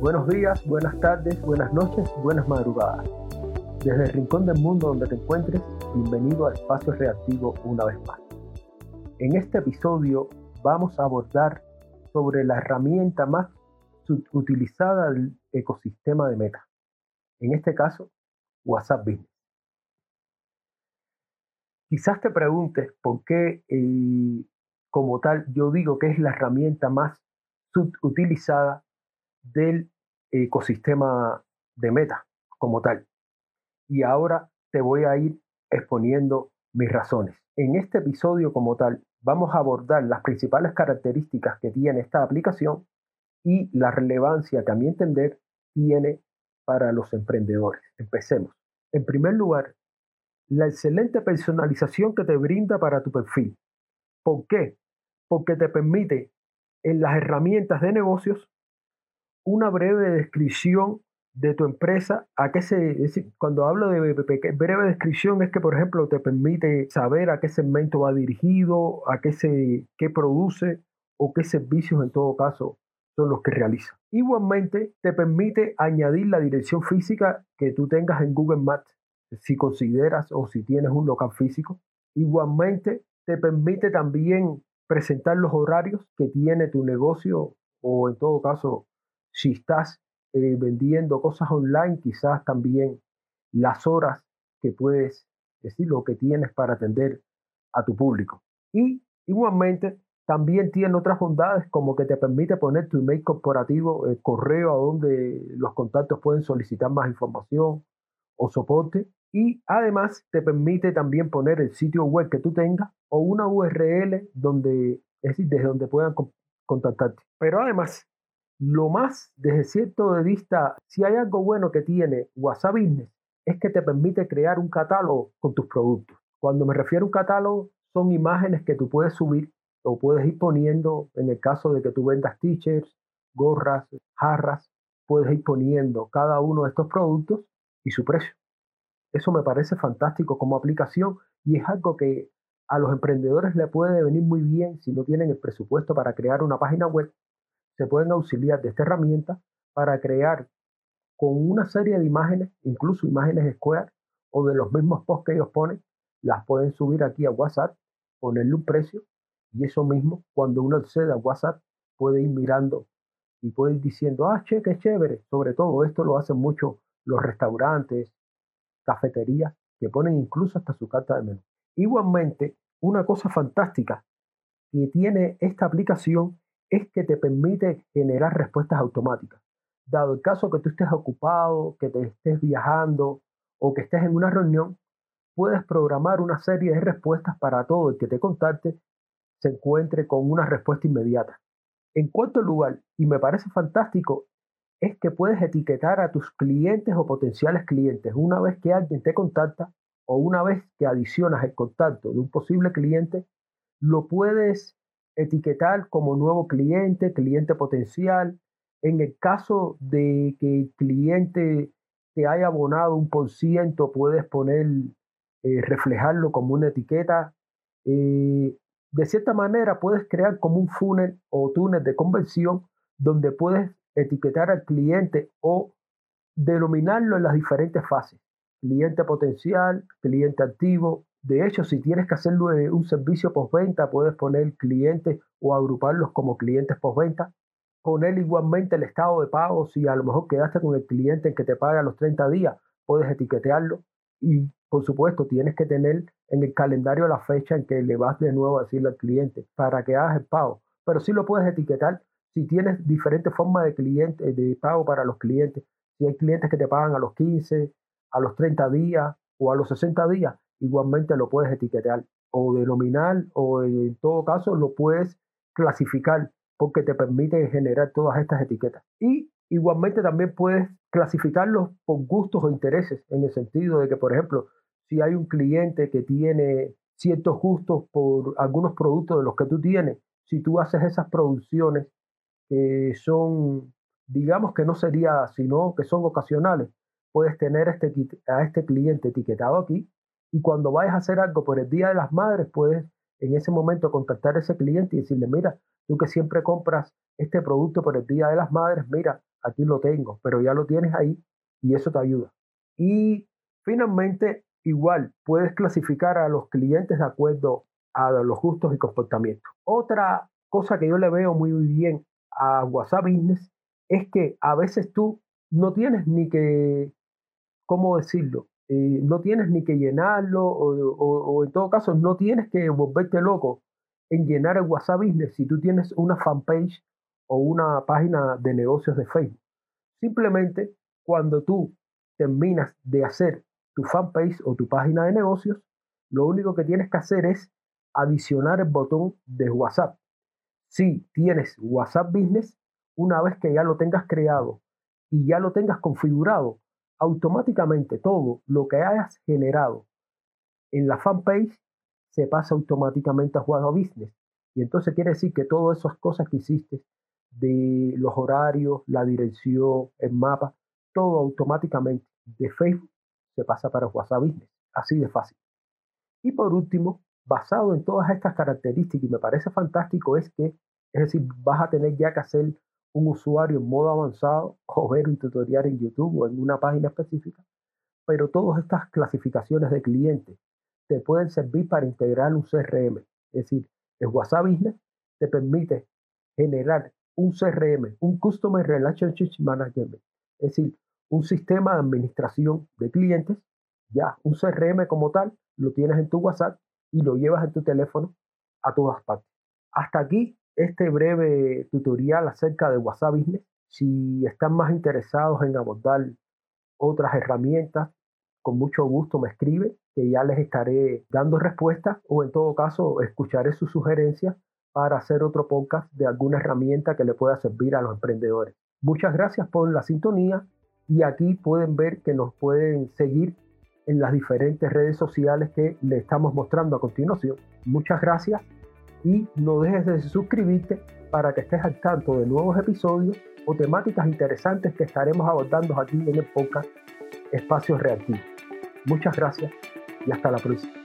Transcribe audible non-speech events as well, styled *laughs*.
Buenos días, buenas tardes, buenas noches, buenas madrugadas. Desde el rincón del mundo donde te encuentres, bienvenido a Espacio Reactivo una vez más. En este episodio vamos a abordar sobre la herramienta más utilizada del ecosistema de Meta. En este caso, WhatsApp Business. Quizás te preguntes por qué, eh, como tal, yo digo que es la herramienta más utilizada del ecosistema de Meta como tal. Y ahora te voy a ir exponiendo mis razones. En este episodio como tal vamos a abordar las principales características que tiene esta aplicación y la relevancia que a mi entender tiene para los emprendedores. Empecemos. En primer lugar, la excelente personalización que te brinda para tu perfil. ¿Por qué? Porque te permite en las herramientas de negocios una breve descripción de tu empresa, a qué se, cuando hablo de breve descripción es que, por ejemplo, te permite saber a qué segmento va dirigido, a qué se, qué produce o qué servicios en todo caso son los que realiza. Igualmente, te permite añadir la dirección física que tú tengas en Google Maps, si consideras o si tienes un local físico. Igualmente, te permite también presentar los horarios que tiene tu negocio o en todo caso, si estás eh, vendiendo cosas online, quizás también las horas que puedes decir, lo que tienes para atender a tu público. Y igualmente también tiene otras bondades como que te permite poner tu email corporativo, el correo a donde los contactos pueden solicitar más información o soporte. Y además te permite también poner el sitio web que tú tengas o una URL donde, es decir, desde donde puedan contactarte. Pero además lo más, desde cierto de vista, si hay algo bueno que tiene WhatsApp Business, es que te permite crear un catálogo con tus productos. Cuando me refiero a un catálogo, son imágenes que tú puedes subir o puedes ir poniendo, en el caso de que tú vendas t-shirts, gorras, jarras, puedes ir poniendo cada uno de estos productos y su precio. Eso me parece fantástico como aplicación y es algo que a los emprendedores le puede venir muy bien si no tienen el presupuesto para crear una página web se pueden auxiliar de esta herramienta para crear con una serie de imágenes, incluso imágenes Square o de los mismos posts que ellos ponen, las pueden subir aquí a WhatsApp, ponerle un precio y eso mismo, cuando uno accede a WhatsApp, puede ir mirando y puede ir diciendo, ah, che, qué chévere. Sobre todo esto lo hacen mucho los restaurantes, cafeterías, que ponen incluso hasta su carta de menú. Igualmente, una cosa fantástica que tiene esta aplicación es que te permite generar respuestas automáticas. Dado el caso que tú estés ocupado, que te estés viajando o que estés en una reunión, puedes programar una serie de respuestas para todo el que te contacte se encuentre con una respuesta inmediata. En cuarto lugar, y me parece fantástico, es que puedes etiquetar a tus clientes o potenciales clientes. Una vez que alguien te contacta o una vez que adicionas el contacto de un posible cliente, lo puedes etiquetar como nuevo cliente, cliente potencial. En el caso de que el cliente te haya abonado un por ciento, puedes poner, eh, reflejarlo como una etiqueta. Eh, de cierta manera, puedes crear como un funnel o túnel de conversión donde puedes etiquetar al cliente o denominarlo en las diferentes fases. Cliente potencial, cliente activo, de hecho, si tienes que hacerlo un servicio postventa, puedes poner clientes o agruparlos como clientes postventa. Poner igualmente el estado de pago. Si a lo mejor quedaste con el cliente que te paga los 30 días, puedes etiquetearlo. Y por supuesto, tienes que tener en el calendario la fecha en que le vas de nuevo a decirle al cliente para que hagas el pago. Pero sí lo puedes etiquetar si tienes diferentes formas de, cliente, de pago para los clientes. Si hay clientes que te pagan a los 15, a los 30 días o a los 60 días, igualmente lo puedes etiquetar o denominar o en todo caso lo puedes clasificar porque te permite generar todas estas etiquetas. Y igualmente también puedes clasificarlos por gustos o intereses, en el sentido de que, por ejemplo, si hay un cliente que tiene ciertos gustos por algunos productos de los que tú tienes, si tú haces esas producciones que son, digamos que no sería, sino que son ocasionales, puedes tener este, a este cliente etiquetado aquí y cuando vayas a hacer algo por el Día de las Madres, puedes en ese momento contactar a ese cliente y decirle, mira, tú que siempre compras este producto por el Día de las Madres, mira, aquí lo tengo, pero ya lo tienes ahí y eso te ayuda. Y finalmente, igual puedes clasificar a los clientes de acuerdo a los gustos y comportamientos. Otra cosa que yo le veo muy bien a WhatsApp Business es que a veces tú no tienes ni que, ¿cómo decirlo? Eh, no tienes ni que llenarlo o, en todo caso no tienes que volverte loco en llenar el WhatsApp Business si tú tienes una fanpage o una página de negocios de Facebook. Simplemente cuando tú terminas de hacer tu fanpage o tu página de negocios, lo único que tienes que hacer es adicionar el botón de WhatsApp. Si tienes WhatsApp Business, una vez que ya lo tengas creado y ya lo tengas configurado, automáticamente todo lo que hayas generado en la fanpage se pasa automáticamente a WhatsApp Business. Y entonces quiere decir que todas esas cosas que hiciste de los horarios, la dirección, el mapa, todo automáticamente de Facebook se pasa para WhatsApp Business. Así de fácil. Y por último, basado en todas estas características, y me parece fantástico, es que, es decir, vas a tener ya que hacer un usuario en modo avanzado *laughs* o ver un tutorial en YouTube o en una página específica, pero todas estas clasificaciones de clientes te pueden servir para integrar un CRM. Es decir, el WhatsApp Business te permite generar un CRM, un Customer Relationship Management, es decir, un sistema de administración de clientes, ya un CRM como tal, lo tienes en tu WhatsApp y lo llevas en tu teléfono a todas partes. Hasta aquí este breve tutorial acerca de WhatsApp Business. Si están más interesados en abordar otras herramientas, con mucho gusto me escribe, que ya les estaré dando respuestas o en todo caso escucharé sus sugerencias para hacer otro podcast de alguna herramienta que le pueda servir a los emprendedores. Muchas gracias por la sintonía y aquí pueden ver que nos pueden seguir en las diferentes redes sociales que le estamos mostrando a continuación. Muchas gracias y no dejes de suscribirte para que estés al tanto de nuevos episodios o temáticas interesantes que estaremos abordando aquí en el podcast Espacios Reactivos. Muchas gracias y hasta la próxima.